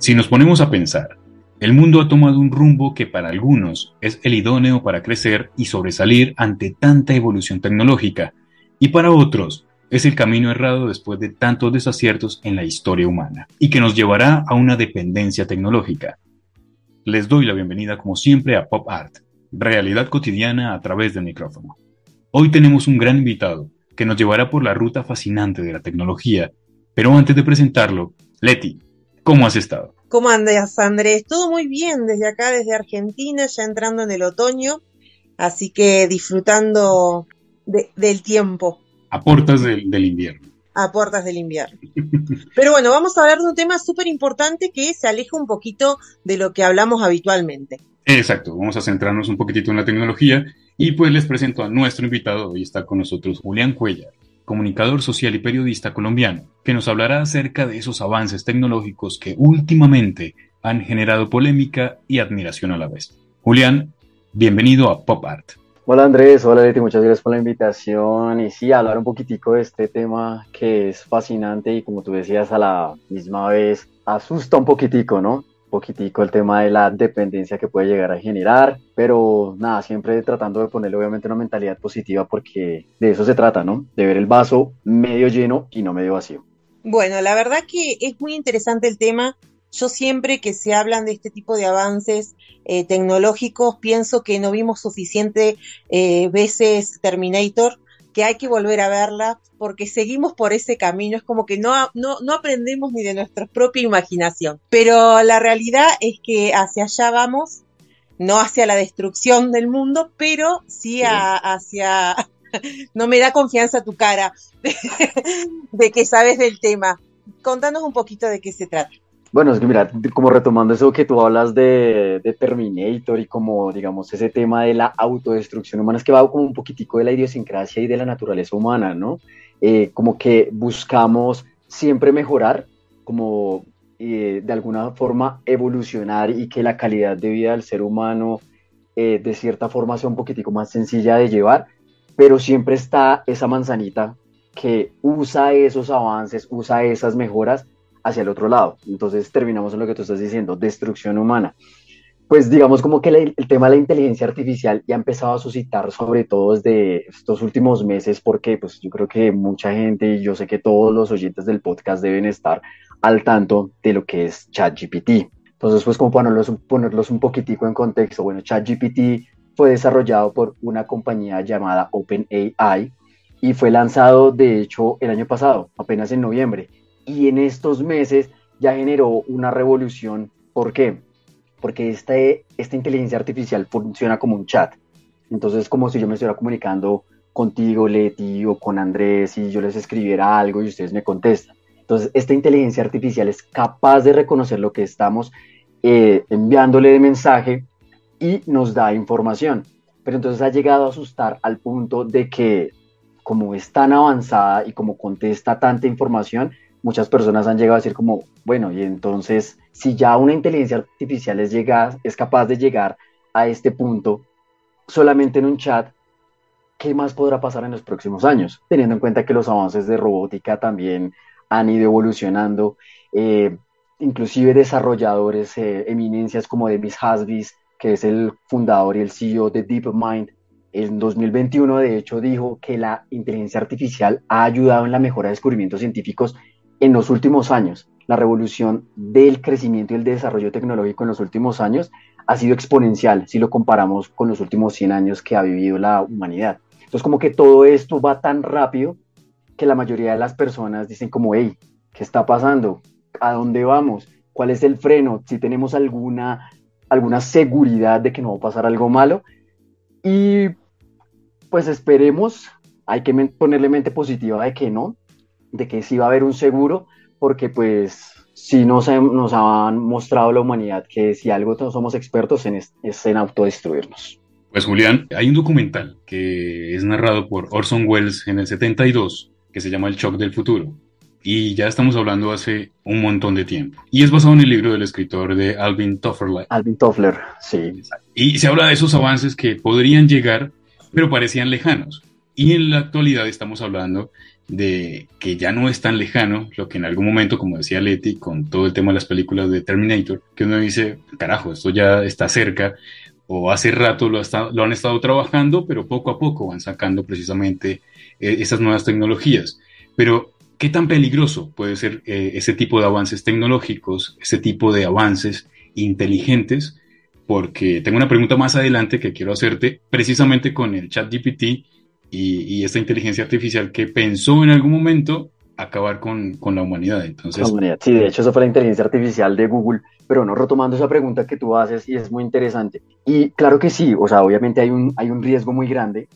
Si nos ponemos a pensar, el mundo ha tomado un rumbo que para algunos es el idóneo para crecer y sobresalir ante tanta evolución tecnológica, y para otros es el camino errado después de tantos desaciertos en la historia humana, y que nos llevará a una dependencia tecnológica. Les doy la bienvenida como siempre a Pop Art, realidad cotidiana a través del micrófono. Hoy tenemos un gran invitado que nos llevará por la ruta fascinante de la tecnología, pero antes de presentarlo, Leti, ¿cómo has estado? ¿Cómo andas, Andrés? Todo muy bien desde acá, desde Argentina, ya entrando en el otoño, así que disfrutando del tiempo. A puertas del, invierno. A puertas del invierno. Pero bueno, vamos a hablar de un tema súper importante que se aleja un poquito de lo que hablamos habitualmente. Exacto, vamos a centrarnos un poquitito en la tecnología y pues les presento a nuestro invitado, hoy está con nosotros Julián Cuellar comunicador social y periodista colombiano, que nos hablará acerca de esos avances tecnológicos que últimamente han generado polémica y admiración a la vez. Julián, bienvenido a Pop Art. Hola Andrés, hola Leti, muchas gracias por la invitación y sí, hablar un poquitico de este tema que es fascinante y como tú decías a la misma vez asusta un poquitico, ¿no? Poquitico el tema de la dependencia que puede llegar a generar, pero nada, siempre tratando de ponerle obviamente una mentalidad positiva porque de eso se trata, ¿no? De ver el vaso medio lleno y no medio vacío. Bueno, la verdad que es muy interesante el tema. Yo siempre que se hablan de este tipo de avances eh, tecnológicos pienso que no vimos suficiente eh, veces Terminator que hay que volver a verla porque seguimos por ese camino, es como que no, no, no aprendemos ni de nuestra propia imaginación, pero la realidad es que hacia allá vamos, no hacia la destrucción del mundo, pero sí, hacia... no me da confianza tu cara de que sabes del tema. Contanos un poquito de qué se trata. Bueno, es que mira, como retomando eso que tú hablas de, Terminator y como, digamos, ese tema de la autodestrucción humana, es que va como un poquitico de la idiosincrasia y de la naturaleza humana, ¿no? Eh, como que buscamos siempre mejorar, como eh, de alguna forma evolucionar y que la calidad de vida del ser humano eh, de cierta forma sea un poquitico más sencilla de llevar, pero siempre está esa manzanita que usa esos avances, usa esas mejoras hacia el otro lado. Entonces terminamos en lo que tú estás diciendo, destrucción humana. Pues digamos como que el tema de la inteligencia artificial ya ha empezado a suscitar, sobre todo desde estos últimos meses, porque pues yo creo que mucha gente y yo sé que todos los oyentes del podcast deben estar al tanto de lo que es ChatGPT. Entonces, pues como ponerlos, ponerlos un poquitico en contexto, bueno, ChatGPT fue desarrollado por una compañía llamada OpenAI y fue lanzado de hecho el año pasado, apenas en noviembre y en estos meses ya generó una revolución. ¿Por qué? Porque este, esta inteligencia artificial funciona como un chat. Entonces, como si yo me estuviera comunicando contigo, Leti, o con Andrés, y yo les escribiera algo y ustedes me contestan. Entonces, esta inteligencia artificial es capaz de reconocer lo que estamos eh, enviándole de mensaje y nos da información. Pero entonces ha llegado a asustar al punto de que, como es tan avanzada y como contesta tanta información, muchas personas han llegado a decir como, bueno, y entonces si ya una inteligencia artificial es, es capaz de llegar a este punto solamente en un chat, ¿qué más podrá pasar en los próximos años? Teniendo en cuenta que los avances de robótica también han ido evolucionando, eh, inclusive desarrolladores, eh, eminencias como Demis Hasbis, que es el fundador y el CEO de DeepMind, en 2021 de hecho dijo que la inteligencia artificial ha ayudado en la mejora de descubrimientos científicos en los últimos años, la revolución del crecimiento y el desarrollo tecnológico en los últimos años ha sido exponencial si lo comparamos con los últimos 100 años que ha vivido la humanidad. Entonces como que todo esto va tan rápido que la mayoría de las personas dicen como, hey, ¿qué está pasando? ¿A dónde vamos? ¿Cuál es el freno? Si tenemos alguna, alguna seguridad de que no va a pasar algo malo. Y pues esperemos, hay que ponerle mente positiva de que no, de que sí va a haber un seguro, porque pues sí nos, nos han mostrado la humanidad que si algo somos expertos en es, en autodestruirnos. Pues Julián, hay un documental que es narrado por Orson Welles en el 72 que se llama El Shock del Futuro. Y ya estamos hablando hace un montón de tiempo. Y es basado en el libro del escritor de Alvin Toffler. Alvin Toffler, sí. Y se habla de esos avances que podrían llegar, pero parecían lejanos. Y en la actualidad estamos hablando de que ya no es tan lejano lo que en algún momento, como decía Leti, con todo el tema de las películas de Terminator, que uno dice, carajo, esto ya está cerca, o hace rato lo, han estado trabajando, pero poco a poco van sacando precisamente eh, esas nuevas tecnologías. Pero, ¿qué tan peligroso puede ser eh, ese tipo de avances tecnológicos, ese tipo de avances inteligentes? Porque tengo una pregunta más adelante que quiero hacerte precisamente con el chat GPT y, esta inteligencia artificial que pensó en algún momento acabar con, con la humanidad. Entonces, Sí, de hecho, eso fue la inteligencia artificial de Google. Pero no, retomando esa pregunta que tú haces, y es muy interesante. Y claro que sí, o sea, obviamente hay un, hay un riesgo muy grande,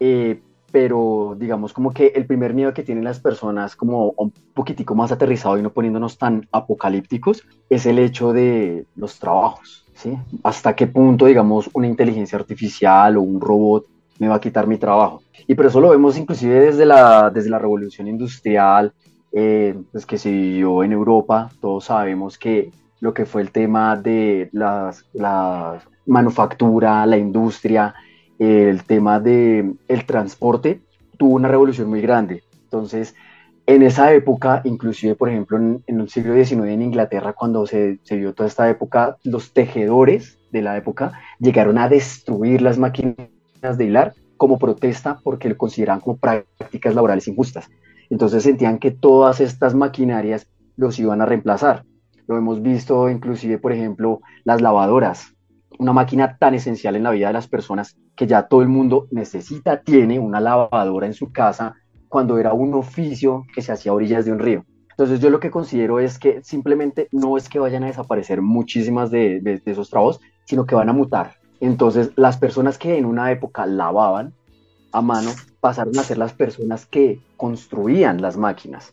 eh, pero digamos como que el primer miedo que tienen las personas, como un poquitico más aterrizado y no poniéndonos tan apocalípticos, es el hecho de los trabajos. ¿sí? ¿Hasta qué punto, digamos, una inteligencia artificial o un robot me va a quitar mi trabajo. Y por eso lo vemos inclusive desde la, desde la revolución industrial, eh, pues que se vivió en Europa, todos sabemos que lo que fue el tema de las, la manufactura, la industria, el tema del el transporte, tuvo una revolución muy grande. Entonces, en esa época, inclusive, por ejemplo, en, en el siglo XIX en Inglaterra, cuando se, se vio toda esta época, los tejedores de la época llegaron a destruir las máquinas de hilar como protesta porque lo consideraban como prácticas laborales injustas. Entonces sentían que todas estas maquinarias los iban a reemplazar. Lo hemos visto inclusive, por ejemplo, las lavadoras, una máquina tan esencial en la vida de las personas que ya todo el mundo necesita, tiene una lavadora en su casa cuando era un oficio que se hacía a orillas de un río. Entonces yo lo que considero es que simplemente no es que vayan a desaparecer muchísimas de, de esos trabajos, sino que van a mutar. Entonces, las personas que en una época lavaban a mano pasaron a ser las personas que construían las máquinas.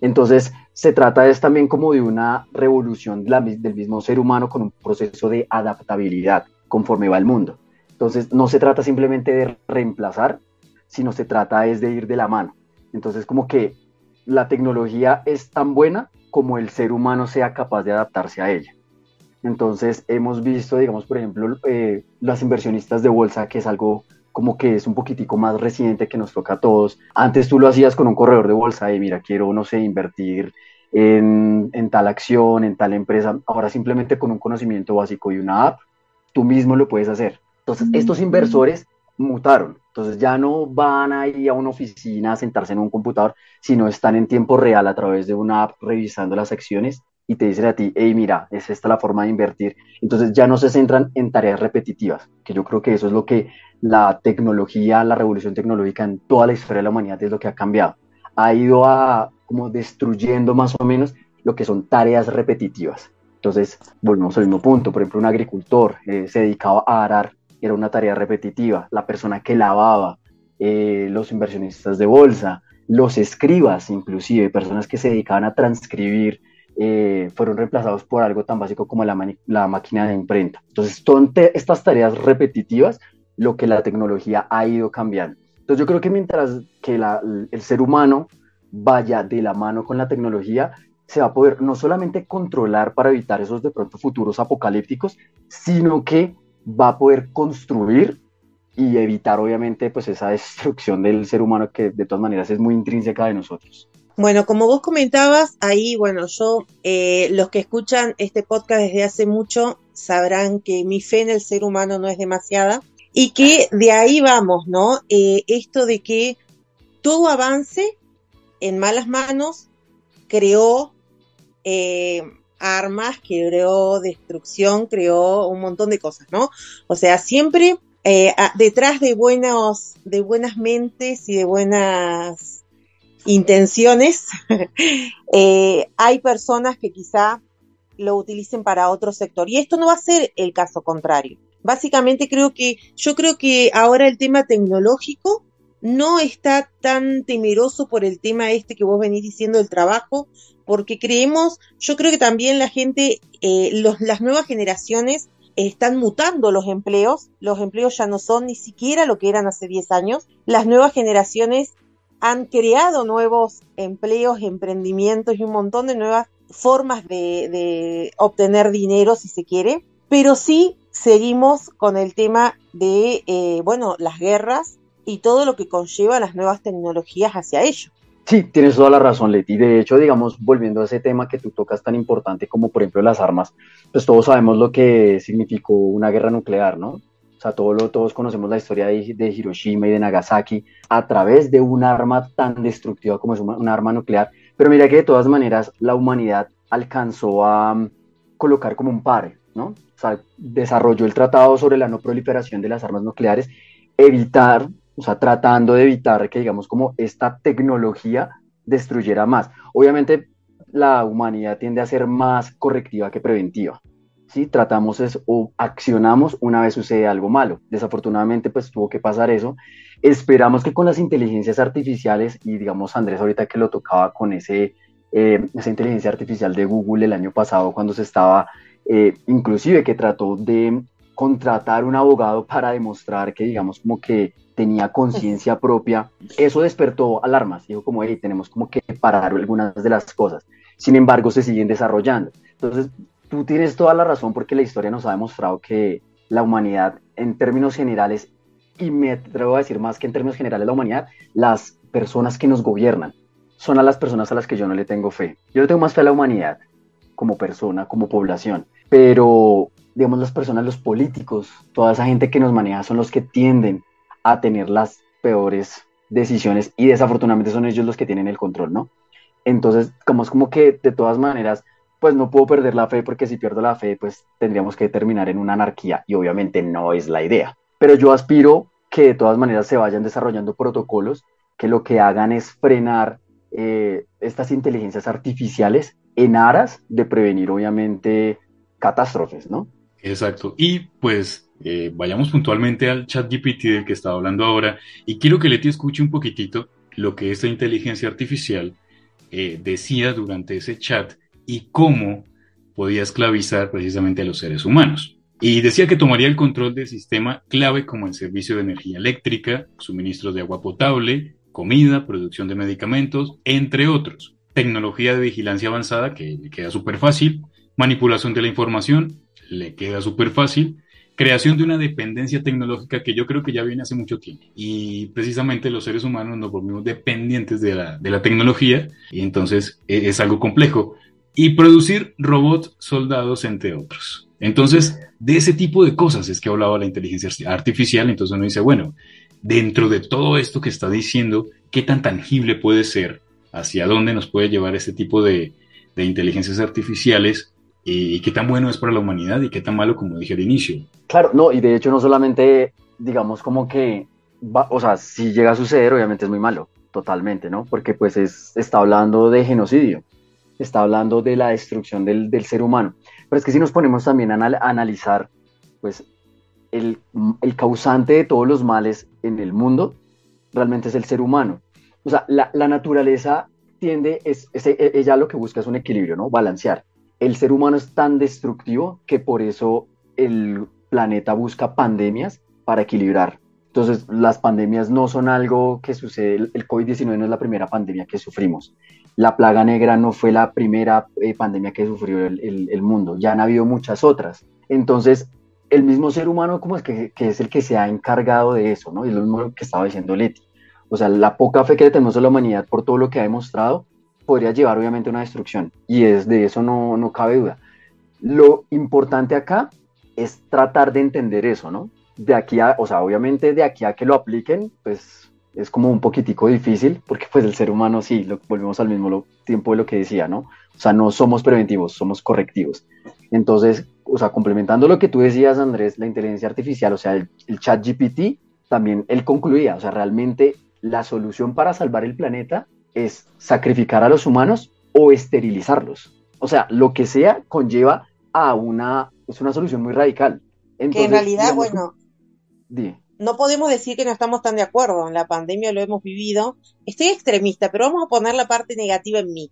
Entonces, se trata es también como de una revolución del mismo ser humano con un proceso de adaptabilidad conforme va el mundo. Entonces, no se trata simplemente de reemplazar, sino se trata es de ir de la mano. Entonces, como que la tecnología es tan buena como el ser humano sea capaz de adaptarse a ella. Entonces hemos visto, digamos, por ejemplo, eh, las inversionistas de bolsa, que es algo como que es un poquitico más reciente que nos toca a todos. Antes tú lo hacías con un corredor de bolsa y mira, quiero, no sé, invertir en, en, tal acción, en tal empresa. Ahora simplemente con un conocimiento básico y una app, tú mismo lo puedes hacer. Entonces, estos inversores mutaron. Entonces ya no van ahí a una oficina a sentarse en un computador, sino están en tiempo real a través de una app revisando las acciones y te dicen a ti, hey, mira, es esta la forma de invertir. Entonces ya no se centran en tareas repetitivas, que yo creo que eso es lo que la tecnología, la revolución tecnológica en toda la historia de la humanidad es lo que ha cambiado. Ha ido a como destruyendo más o menos lo que son tareas repetitivas. Entonces, volvemos al mismo punto. Por ejemplo, un agricultor eh, se dedicaba a arar, era una tarea repetitiva. La persona que lavaba, eh, los inversionistas de bolsa, los escribas, inclusive, personas que se dedicaban a transcribir eh, fueron reemplazados por algo tan básico como la, la máquina de imprenta. Entonces, son estas tareas repetitivas lo que la tecnología ha ido cambiando. Entonces, yo creo que mientras que el ser humano vaya de la mano con la tecnología, se va a poder no solamente controlar para evitar esos de pronto futuros apocalípticos, sino que va a poder construir y evitar obviamente pues esa destrucción del ser humano que de todas maneras es muy intrínseca de nosotros. Bueno, como vos comentabas, ahí, bueno, yo, eh, los que escuchan este podcast desde hace mucho sabrán que mi fe en el ser humano no es demasiada y que de ahí vamos, ¿no? Eh, esto de que todo avance en malas manos creó eh, armas, creó destrucción, creó un montón de cosas, ¿no? O sea, siempre detrás de buenos, de buenas mentes y de buenas intenciones, eh, hay personas que quizá lo utilicen para otro sector. Y esto no va a ser el caso contrario. Básicamente creo que, yo creo que ahora el tema tecnológico no está tan temeroso por el tema este que vos venís diciendo del trabajo, porque creemos, yo creo que también la gente, eh, las nuevas generaciones están mutando los empleos, los empleos ya no son ni siquiera lo que eran hace 10 años, las nuevas generaciones han creado nuevos empleos, emprendimientos y un montón de nuevas formas de, obtener dinero, si se quiere, pero sí seguimos con el tema de, eh, bueno, las guerras y todo lo que conlleva las nuevas tecnologías hacia ello. Sí, tienes toda la razón, Leti. De hecho, digamos, volviendo a ese tema que tú tocas tan importante como, por ejemplo, las armas, pues todos sabemos lo que significó una guerra nuclear, ¿no? O sea, todos, todos conocemos la historia de, de, Hiroshima y de Nagasaki a través de un arma tan destructiva como es un, un arma nuclear. Pero mira que de todas maneras la humanidad alcanzó a um, colocar como un par, ¿no? O sea, desarrolló el tratado sobre la no proliferación de las armas nucleares, evitar o sea, tratando de evitar que, digamos, como esta tecnología destruyera más. Obviamente, la humanidad tiende a ser más correctiva que preventiva. ¿Sí? Tratamos es, o accionamos una vez sucede algo malo. Desafortunadamente, pues tuvo que pasar eso. Esperamos que con las inteligencias artificiales, y digamos, Andrés ahorita que lo tocaba con ese, eh, esa inteligencia artificial de Google el año pasado, cuando se estaba, eh, inclusive que trató de contratar un abogado para demostrar que, digamos, como que tenía conciencia propia, eso despertó alarmas. Dijo como, hey, tenemos como que parar algunas de las cosas. Sin embargo, se siguen desarrollando. Entonces, tú tienes toda la razón porque la historia nos ha demostrado que la humanidad, en términos generales, y me atrevo a decir más que en términos generales la humanidad, las personas que nos gobiernan son a las personas a las que yo no le tengo fe. Yo le tengo más fe a la humanidad como persona, como población, pero digamos, las personas, los políticos, toda esa gente que nos maneja son los que tienden a tener las peores decisiones y desafortunadamente son ellos los que tienen el control, ¿no? Entonces, como es como que de todas maneras, pues no puedo perder la fe porque si pierdo la fe, pues tendríamos que terminar en una anarquía y obviamente no es la idea. Pero yo aspiro que de todas maneras se vayan desarrollando protocolos que lo que hagan es frenar eh, estas inteligencias artificiales en aras de prevenir obviamente catástrofes, ¿no? Exacto. Y pues eh, vayamos puntualmente al chat GPT del que estaba hablando ahora y quiero que Leti escuche un poquitito lo que esta inteligencia artificial eh, decía durante ese chat y cómo podía esclavizar precisamente a los seres humanos. Y decía que tomaría el control del sistema clave como el servicio de energía eléctrica, suministros de agua potable, comida, producción de medicamentos, entre otros. Tecnología de vigilancia avanzada, que le queda súper fácil, manipulación de la información, le queda súper fácil. Creación de una dependencia tecnológica que yo creo que ya viene hace mucho tiempo. Y precisamente los seres humanos nos volvimos dependientes de la, de la tecnología y entonces e, es, algo complejo. Y producir robots, soldados, entre otros. Entonces, de ese tipo de cosas es que hablaba la inteligencia artificial. Entonces uno dice, bueno, dentro de todo esto que está diciendo, ¿qué tan tangible puede ser? ¿Hacia dónde nos puede llevar este tipo de, de inteligencias artificiales? y qué tan bueno es para la humanidad y qué tan malo, como dije al inicio. Claro, no, y de hecho no solamente, digamos, como que, o sea, si llega a suceder, obviamente es muy malo, totalmente, ¿no? Porque pues es, está hablando de genocidio, está hablando de la destrucción del, del ser humano. Pero es que si nos ponemos también a, analizar, pues, el, el, causante de todos los males en el mundo realmente es el ser humano. O sea, la, la naturaleza tiende, es, es, ella lo que busca es un equilibrio, ¿no? Balancear el ser humano es tan destructivo que por eso el planeta busca pandemias para equilibrar. Entonces, las pandemias no son algo que sucede, el COVID-19 no es la primera pandemia que sufrimos. La plaga negra no fue la primera eh, pandemia que sufrió el, mundo, ya han habido muchas otras. Entonces, el mismo ser humano como es que, que, es el que se ha encargado de eso, ¿no? Y lo mismo que estaba diciendo Leti. O sea, la poca fe que le tenemos a la humanidad por todo lo que ha demostrado podría llevar obviamente a una destrucción y es, de eso no, no cabe duda. Lo importante acá es tratar de entender eso, ¿no? De aquí a, o sea, obviamente de aquí a que lo apliquen, pues es como un poquitico difícil, porque pues el ser humano sí, lo, volvemos al mismo tiempo de lo que decía, ¿no? O sea, no somos preventivos, somos correctivos. Entonces, o sea, complementando lo que tú decías, Andrés, la inteligencia artificial, o sea, el, el chat GPT, también él concluía, o sea, realmente la solución para salvar el planeta es sacrificar a los humanos o esterilizarlos. O sea, lo que sea conlleva a una, es una solución muy radical. que en realidad, bueno, no podemos decir que no estamos tan de acuerdo. En la pandemia lo hemos vivido. Estoy extremista, pero vamos a poner la parte negativa en mí.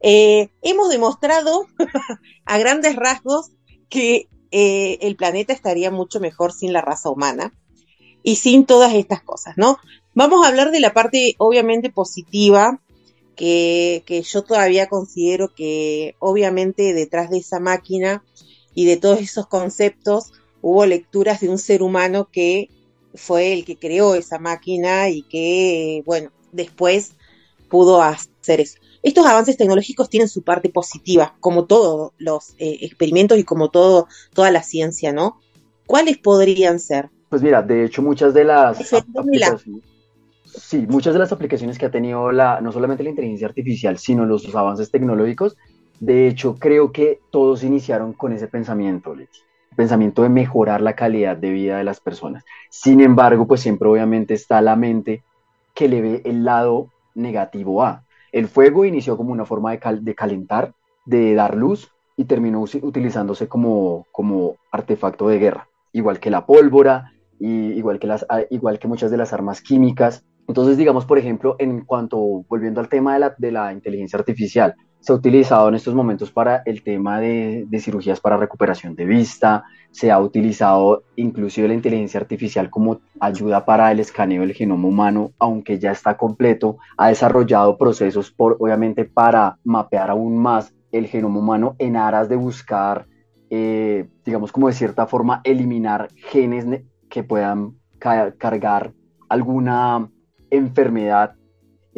Eh, hemos demostrado a grandes rasgos que eh, el planeta estaría mucho mejor sin la raza humana y sin todas estas cosas, ¿no? Vamos a hablar de la parte obviamente positiva, que, que yo todavía considero que obviamente detrás de esa máquina y de todos esos conceptos hubo lecturas de un ser humano que fue el que creó esa máquina y que, bueno, después pudo hacer eso. Estos avances tecnológicos tienen su parte positiva, como todos los eh, experimentos y como todo, toda la ciencia, ¿no? ¿Cuáles podrían ser? Pues mira, de hecho muchas de las aplicaciones, sí, muchas de las aplicaciones que ha tenido la, no solamente la inteligencia artificial, sino los, avances tecnológicos, de hecho creo que todos iniciaron con ese pensamiento, Leti, pensamiento de mejorar la calidad de vida de las personas. Sin embargo, pues siempre obviamente está la mente que le ve el lado negativo a. El fuego inició como una forma de, calentar, de dar luz y terminó utilizándose como, como artefacto de guerra, igual que la pólvora, y igual, que las, igual que muchas de las armas químicas. Entonces, digamos, por ejemplo, en cuanto, volviendo al tema de la, de la inteligencia artificial, se ha utilizado en estos momentos para el tema de, cirugías para recuperación de vista, se ha utilizado inclusive la inteligencia artificial como ayuda para el escaneo del genoma humano, aunque ya está completo, ha desarrollado procesos, por, obviamente, para mapear aún más el genoma humano en aras de buscar, eh, digamos, como de cierta forma, eliminar genes que puedan cargar alguna enfermedad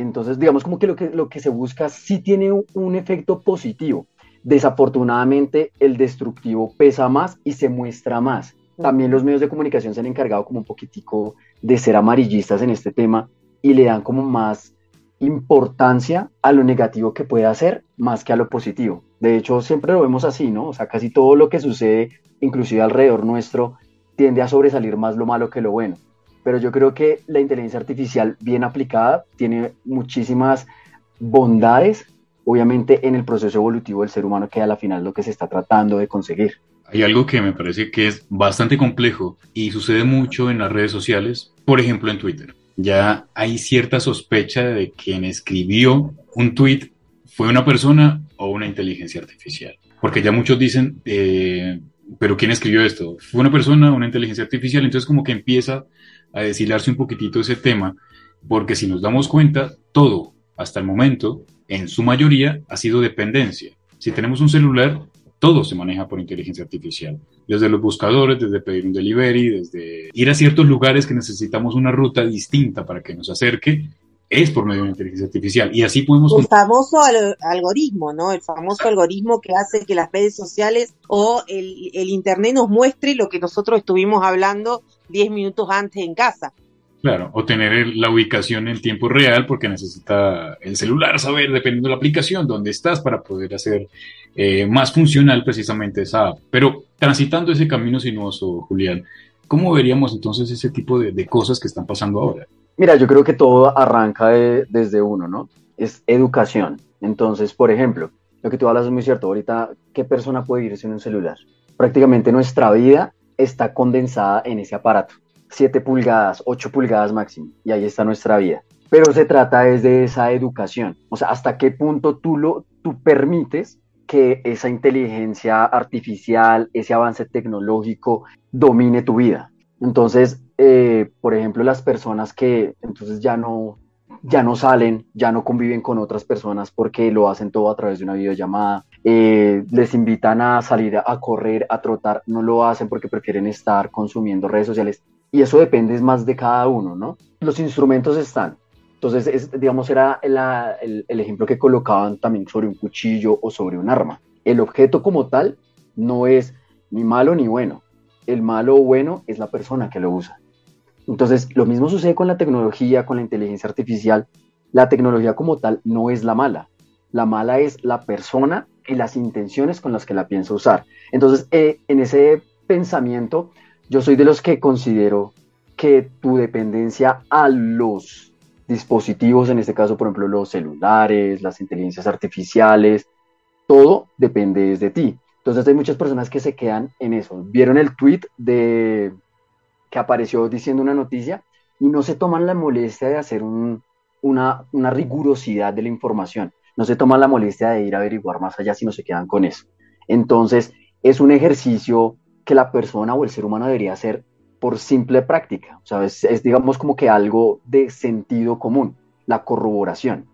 entonces, digamos como que lo que, lo que se busca sí tiene un, efecto positivo. Desafortunadamente, el destructivo pesa más y se muestra más. También los medios de comunicación se han encargado como un poquitico de ser amarillistas en este tema y le dan como más importancia a lo negativo que puede hacer más que a lo positivo. De hecho, siempre lo vemos así, ¿no? O sea, casi todo lo que sucede, inclusive alrededor nuestro, tiende a sobresalir más lo malo que lo bueno pero yo creo que la inteligencia artificial bien aplicada tiene muchísimas bondades, obviamente en el proceso evolutivo del ser humano, que a la final lo que se está tratando de conseguir. Hay algo que me parece que es bastante complejo y sucede mucho en las redes sociales, por ejemplo en Twitter. Ya hay cierta sospecha de quien escribió un tweet fue una persona o una inteligencia artificial. Porque ya muchos dicen, eh, pero ¿quién escribió esto? ¿Fue una persona o una inteligencia artificial? Entonces como que empieza a deshilarse un poquitito ese tema, porque si nos damos cuenta, todo hasta el momento, en su mayoría, ha sido dependencia. Si tenemos un celular, todo se maneja por inteligencia artificial. Desde los buscadores, desde pedir un delivery, desde ir a ciertos lugares que necesitamos una ruta distinta para que nos acerque, es por medio de la inteligencia artificial. Y así podemos... El famoso algoritmo, ¿no? El famoso algoritmo que hace que las redes sociales o el, el Internet nos muestre lo que nosotros estuvimos hablando 10 minutos antes en casa. Claro, o tener la ubicación en tiempo real porque necesita el celular saber, dependiendo de la aplicación, dónde estás para poder hacer eh, más funcional precisamente esa app. Pero transitando ese camino sinuoso, Julián, ¿cómo veríamos entonces ese tipo de, de cosas que están pasando ahora? Mira, yo creo que todo arranca desde uno, ¿no? Es educación. Entonces, por ejemplo, lo que tú hablas es muy cierto. Ahorita, ¿qué persona puede irse en un celular? Prácticamente nuestra vida está condensada en ese aparato. 7 pulgadas, 8 pulgadas máximo, y ahí está nuestra vida. Pero se trata desde de esa educación, o sea, hasta qué punto tú, lo, tú permites que esa inteligencia artificial, ese avance tecnológico domine tu vida. Entonces, eh, por ejemplo, las personas que entonces ya no, ya no salen, ya no conviven con otras personas porque lo hacen todo a través de una videollamada, eh, les invitan a salir a correr, a trotar, no lo hacen porque prefieren estar consumiendo redes sociales y eso depende más de cada uno, ¿no? Los instrumentos están. Entonces, digamos, era el, el ejemplo que colocaban también sobre un cuchillo o sobre un arma. El objeto como tal no es ni malo ni bueno. El malo o bueno es la persona que lo usa. Entonces, lo mismo sucede con la tecnología, con la inteligencia artificial. La tecnología como tal no es la mala. La mala es la persona y las intenciones con las que la piensa usar. Entonces, eh, en ese pensamiento, yo soy de los que considero que tu dependencia a los dispositivos, en este caso, por ejemplo, los celulares, las inteligencias artificiales, todo depende de ti. Entonces hay muchas personas que se quedan en eso. Vieron el tweet de, que apareció diciendo una noticia y no se toman la molestia de hacer una, una rigurosidad de la información, no se toman la molestia de ir a averiguar más allá, sino se quedan con eso. Entonces, es un ejercicio que la persona o el ser humano debería hacer por simple práctica, o sea, es, digamos como que algo de sentido común, la corroboración.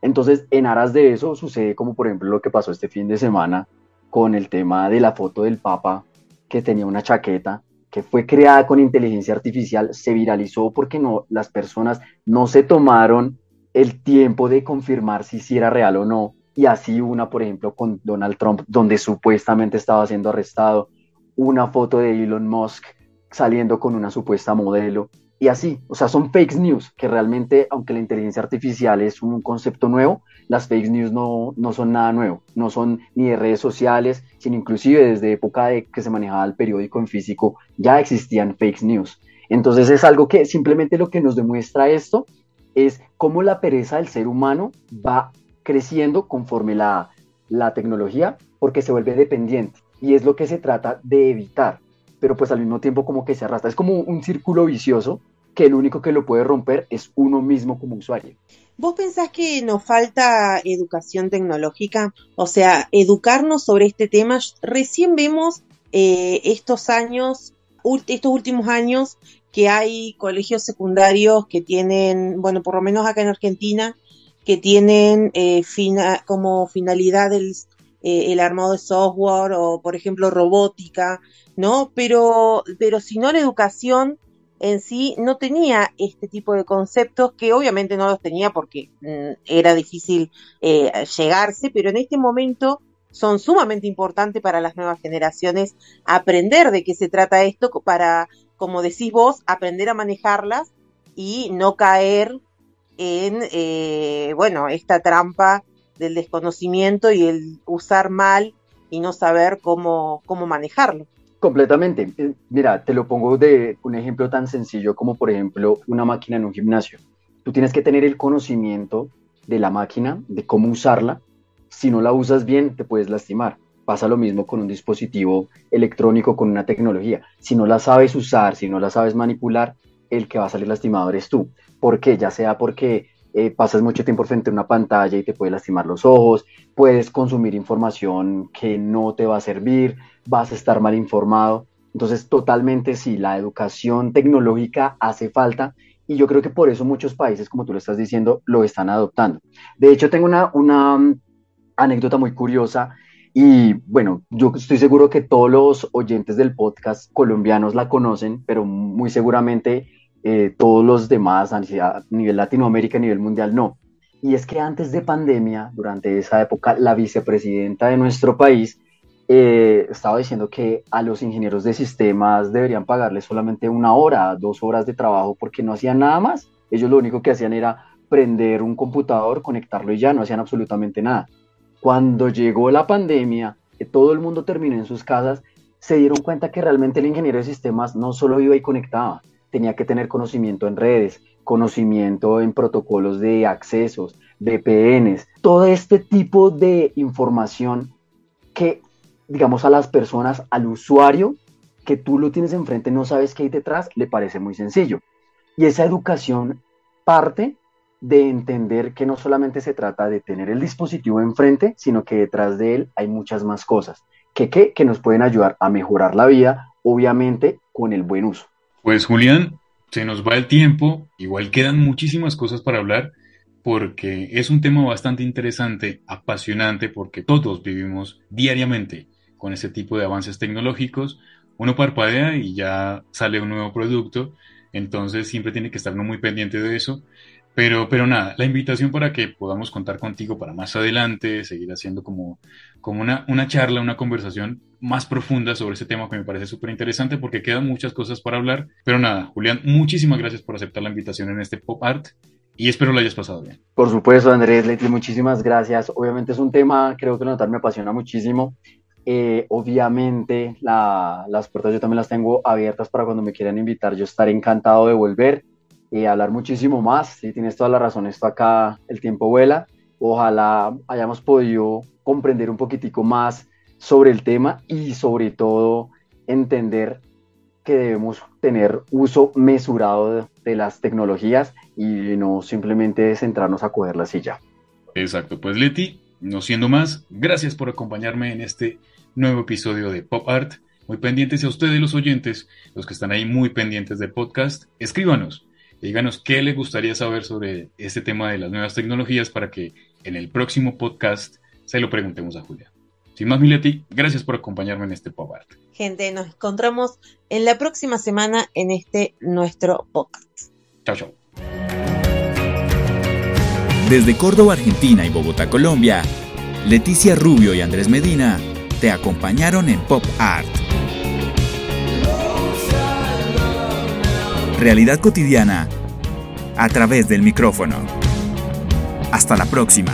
Entonces, en aras de eso sucede como por ejemplo lo que pasó este fin de semana con el tema de la foto del Papa que tenía una chaqueta que fue creada con inteligencia artificial, se viralizó porque no, las personas no se tomaron el tiempo de confirmar si, si era real o no. Y así una, por ejemplo, con Donald Trump, donde supuestamente estaba siendo arrestado, una foto de Elon Musk saliendo con una supuesta modelo y así, o sea, son fake news que realmente, aunque la inteligencia artificial es un concepto nuevo, las fake news no, no son nada nuevo, no son ni de redes sociales, sino inclusive desde época de que se manejaba el periódico en físico, ya existían fake news. Entonces es algo que simplemente lo que nos demuestra esto es cómo la pereza del ser humano va creciendo conforme la, la tecnología, porque se vuelve dependiente. Y es lo que se trata de evitar pero pues al mismo tiempo como que se arrastra. Es como un círculo vicioso que el único que lo puede romper es uno mismo como usuario. ¿Vos pensás que nos falta educación tecnológica? O sea, educarnos sobre este tema. Recién vemos eh, estos años, estos últimos años, que hay colegios secundarios que tienen, bueno, por lo menos acá en Argentina, que tienen eh, como finalidad el, eh, el armado de software o, por ejemplo, robótica ¿no? Pero, pero si no la educación en sí no tenía este tipo de conceptos que obviamente no los tenía porque mm, era difícil eh, llegarse, pero en este momento son sumamente importantes para las nuevas generaciones aprender de qué se trata esto para, como decís vos, aprender a manejarlas y no caer en, eh, bueno, esta trampa del desconocimiento y el usar mal y no saber cómo, cómo manejarlo. Completamente. Eh, mira, te lo pongo de un ejemplo tan sencillo como por ejemplo una máquina en un gimnasio. Tú tienes que tener el conocimiento de la máquina, de cómo usarla. Si no la usas bien, te puedes lastimar. Pasa lo mismo con un dispositivo electrónico, con una tecnología. Si no la sabes usar, si no la sabes manipular, el que va a salir lastimado eres tú. ¿Por qué? Ya sea porque eh, pasas mucho tiempo frente a una pantalla y te puede lastimar los ojos, puedes consumir información que no te va a servir, vas a estar mal informado. Entonces, totalmente sí, la educación tecnológica hace falta y yo creo que por eso muchos países, como tú lo estás diciendo, lo están adoptando. De hecho, tengo una, una mm, anécdota muy curiosa y bueno, yo estoy seguro que todos los oyentes del podcast colombianos la conocen, pero muy seguramente eh, todos los demás a nivel Latinoamérica, a nivel mundial, no. Y es que antes de pandemia, durante esa época, la vicepresidenta de nuestro país eh, estaba diciendo que a los ingenieros de sistemas deberían pagarles solamente una hora, dos horas de trabajo porque no hacían nada más. Ellos lo único que hacían era prender un computador, conectarlo y ya, no hacían absolutamente nada. Cuando llegó la pandemia, que todo el mundo terminó en sus casas, se dieron cuenta que realmente el ingeniero de sistemas no solo iba y conectaba, tenía que tener conocimiento en redes, conocimiento en protocolos de accesos, VPNs, todo este tipo de información que digamos, a las personas, al usuario, que tú lo tienes enfrente, no sabes qué hay detrás, le parece muy sencillo. Y esa educación parte de entender que no solamente se trata de tener el dispositivo enfrente, sino que detrás de él hay muchas más cosas que, que, que nos pueden ayudar a mejorar la vida, obviamente con el buen uso. Pues Julián, se nos va el tiempo, igual quedan muchísimas cosas para hablar, porque es un tema bastante interesante, apasionante, porque todos vivimos diariamente con ese tipo de avances tecnológicos, uno parpadea y ya sale un nuevo producto, entonces siempre tiene que estar uno muy pendiente de eso. Pero, pero nada, la invitación para que podamos contar contigo para más adelante, seguir haciendo como, como una, una charla, una conversación más profunda sobre este tema que me parece súper interesante porque quedan muchas cosas para hablar. Pero nada, Julián, muchísimas gracias por aceptar la invitación en este Pop Art y espero lo hayas pasado bien. Por supuesto, Andrés, Leti, muchísimas gracias. Obviamente es un tema, creo que notar me apasiona muchísimo eh, obviamente las puertas yo también las tengo abiertas para cuando me quieran invitar. Yo estaré encantado de volver y hablar muchísimo más. Si tienes toda la razón, esto acá el tiempo vuela. Ojalá hayamos podido comprender un poquitico más sobre el tema y sobre todo entender que debemos tener uso mesurado de, las tecnologías y no simplemente centrarnos a cogerlas la silla. Exacto, pues Leti, no siendo más, gracias por acompañarme en este nuevo episodio de Pop Art. Muy pendientes a ustedes los oyentes, los que están ahí muy pendientes del podcast, escríbanos díganos qué les gustaría saber sobre este tema de las nuevas tecnologías para que en el próximo podcast se lo preguntemos a Julia. Sin más, Mileti, gracias por acompañarme en este Pop Art. Gente, nos encontramos en la próxima semana en este nuestro podcast. Chao, chao. Desde Córdoba, Argentina y Bogotá, Colombia, Leticia Rubio y Andrés Medina te acompañaron en Pop Art. Realidad cotidiana a través del micrófono. Hasta la próxima.